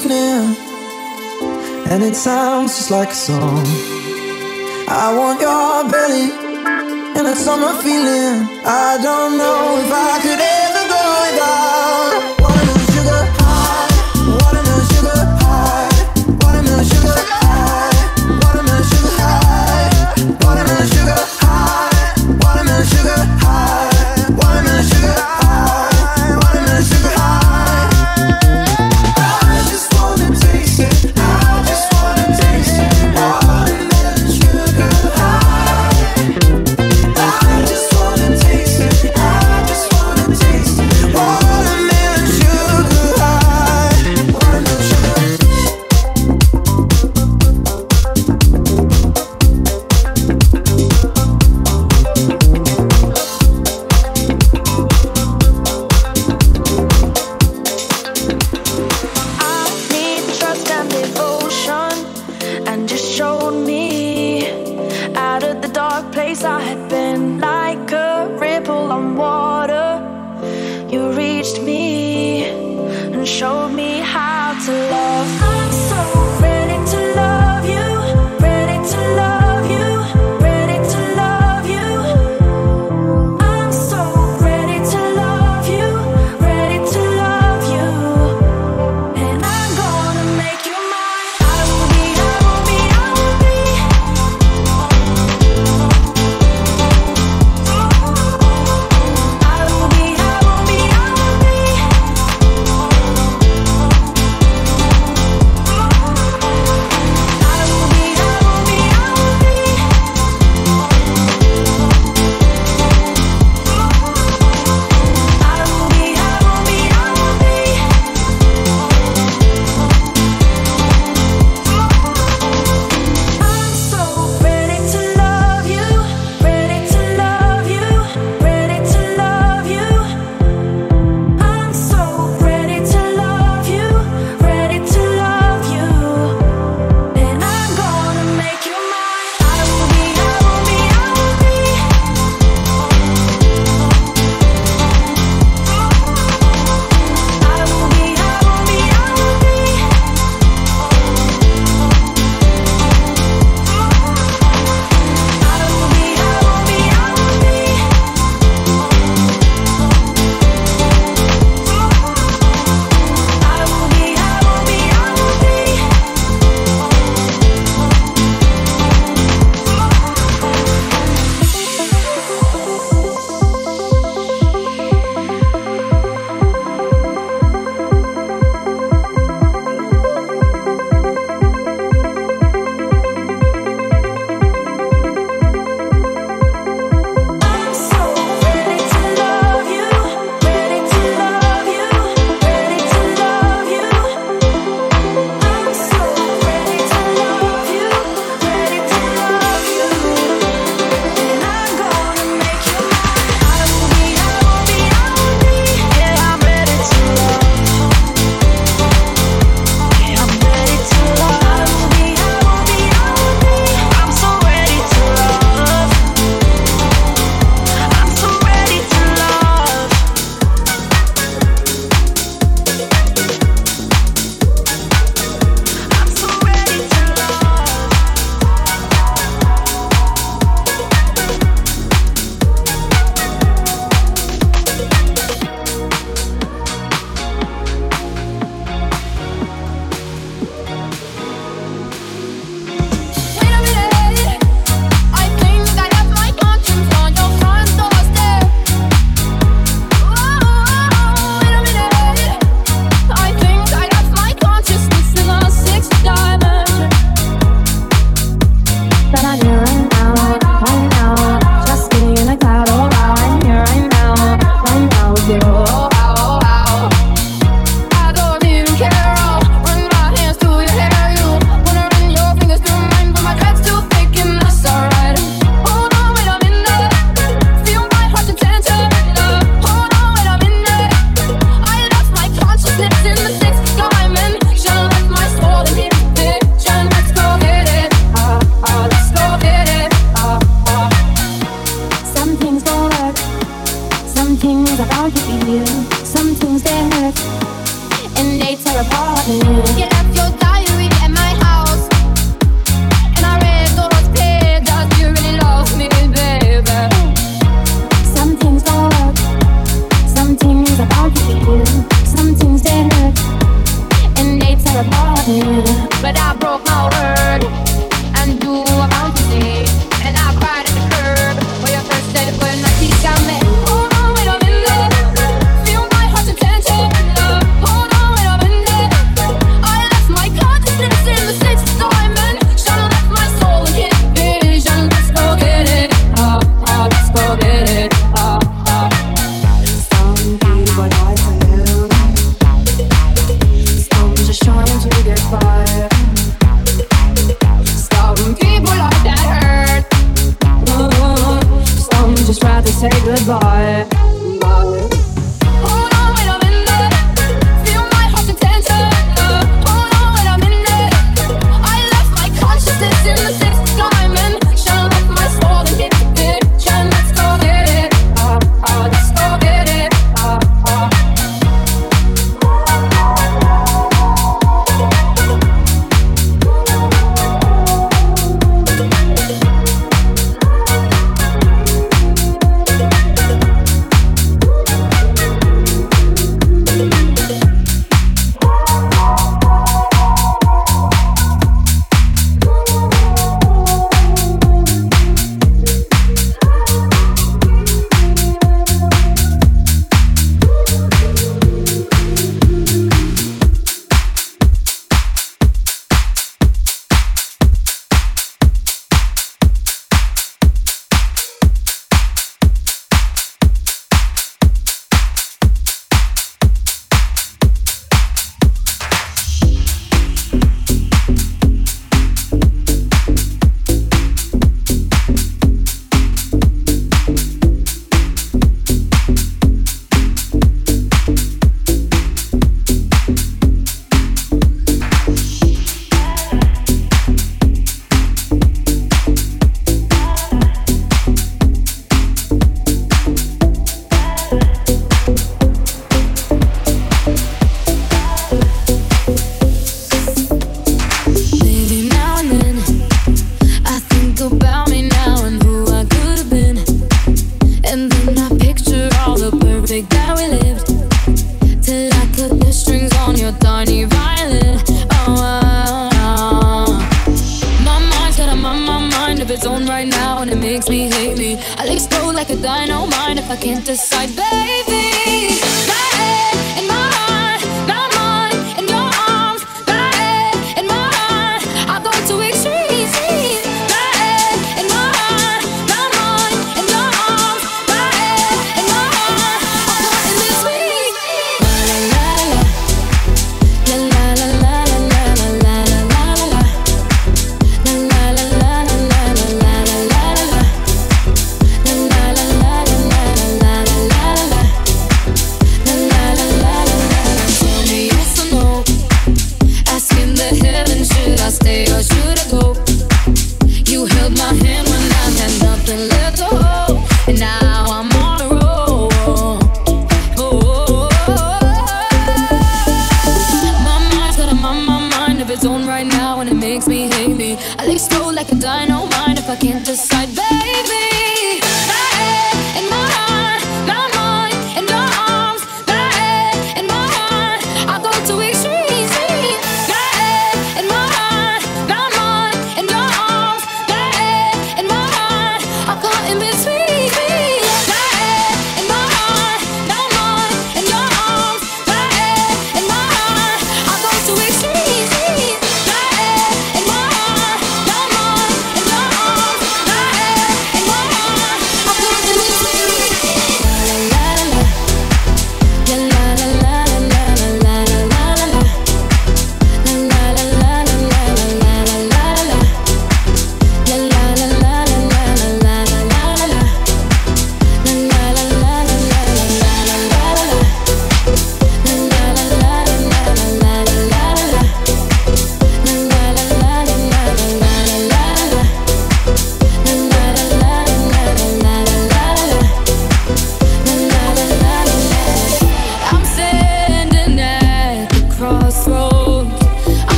evening, and it sounds just like a song. I want your belly, and it's summer feeling. I don't know if I could ever.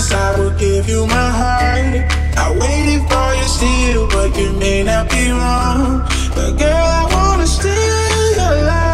promise I would give you my heart. I waited for you still, but you may not be wrong. But girl, I wanna steal your life.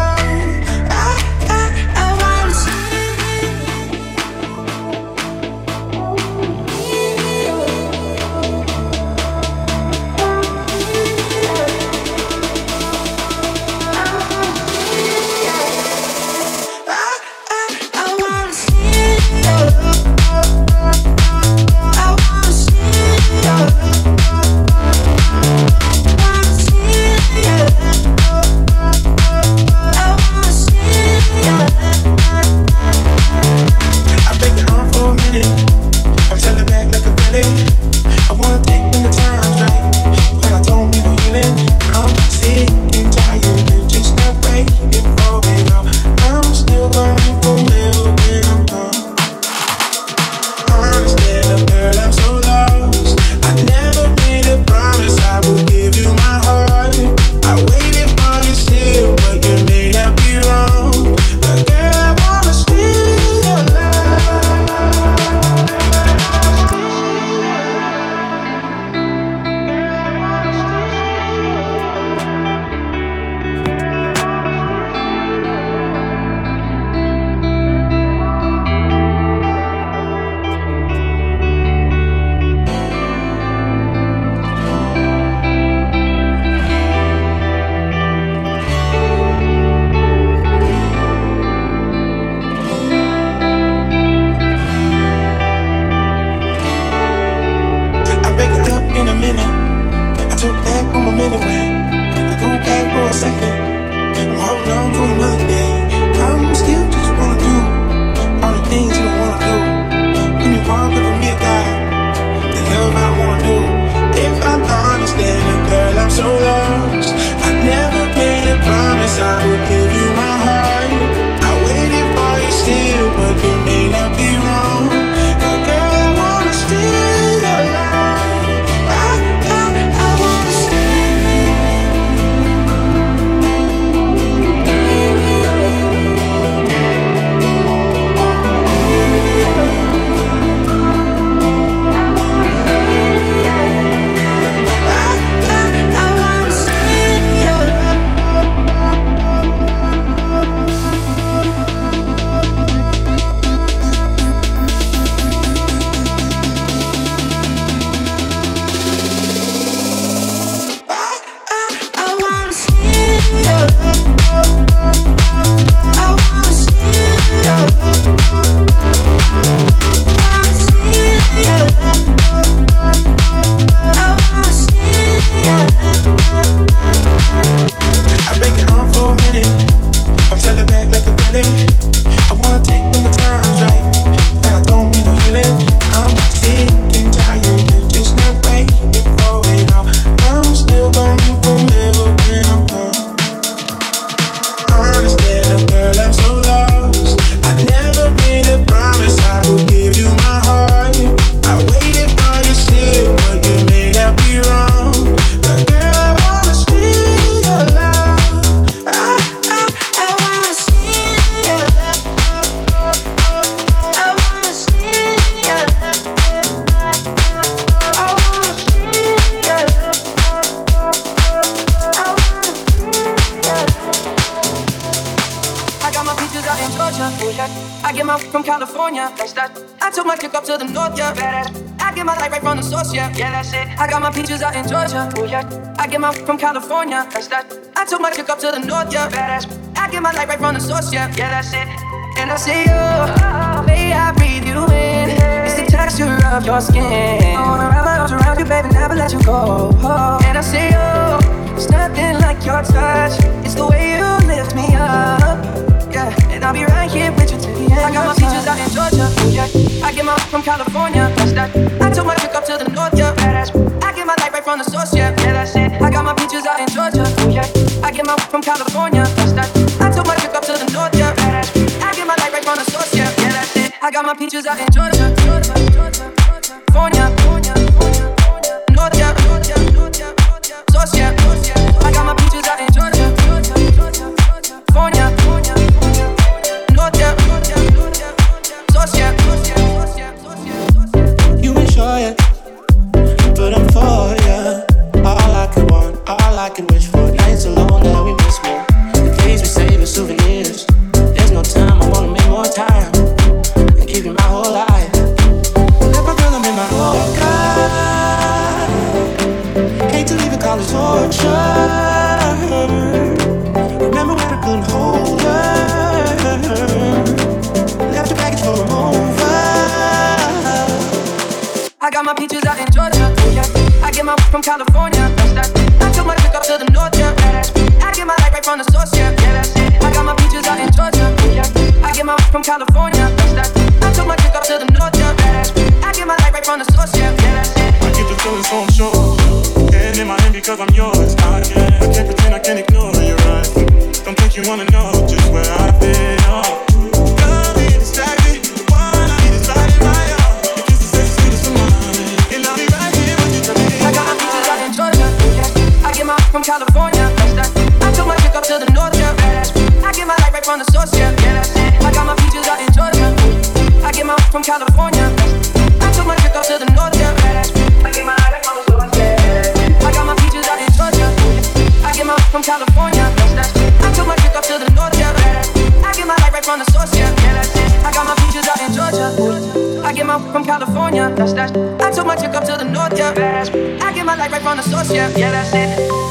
From California. That's that. I took my chick up to the north, yeah. Badass. I get my light right from the source, yeah. Yeah, that's it. I got my peaches out in Georgia. Oh, yeah. I get my from California. That's that. I took my chick up to the north, yeah. Badass. I get my light right from the source, yeah. Yeah, that's it. And I say, oh, may I breathe you in? It's the texture of your skin. I wanna wrap my arms around you, baby, never let you go. Oh. And I see you. it's nothing like your touch. It's the way you lift me up. Yeah, and I'll be right here with you till the end. I got my peaches out in Georgia. Yeah, I get my from California. That's that. I took my chick up to the north. Yeah, badass. I get my light right from the source. Yeah, yeah, that's it. I got my peaches out in Georgia. Yeah, I get my from California. That's that. I took my chick up to the north. Yeah, badass. I get my light right from the source. Yeah, yeah, that's it. I got my peaches out in Georgia. Georgia, Georgia, California. North, yeah, source, yeah. From California. I took my chick up to the north. Yeah. I get my light right from the source. Yeah. I got my peaches out in Georgia. I get my from California. I took my chick up to the north. Yeah. I get my light right from the source. Yeah. I keep the feeling so I'm sure. In my hand because I'm yours. That's that. I took my chick up to the north. Yeah. I get my life right from the source. Yeah. Yeah, that's it.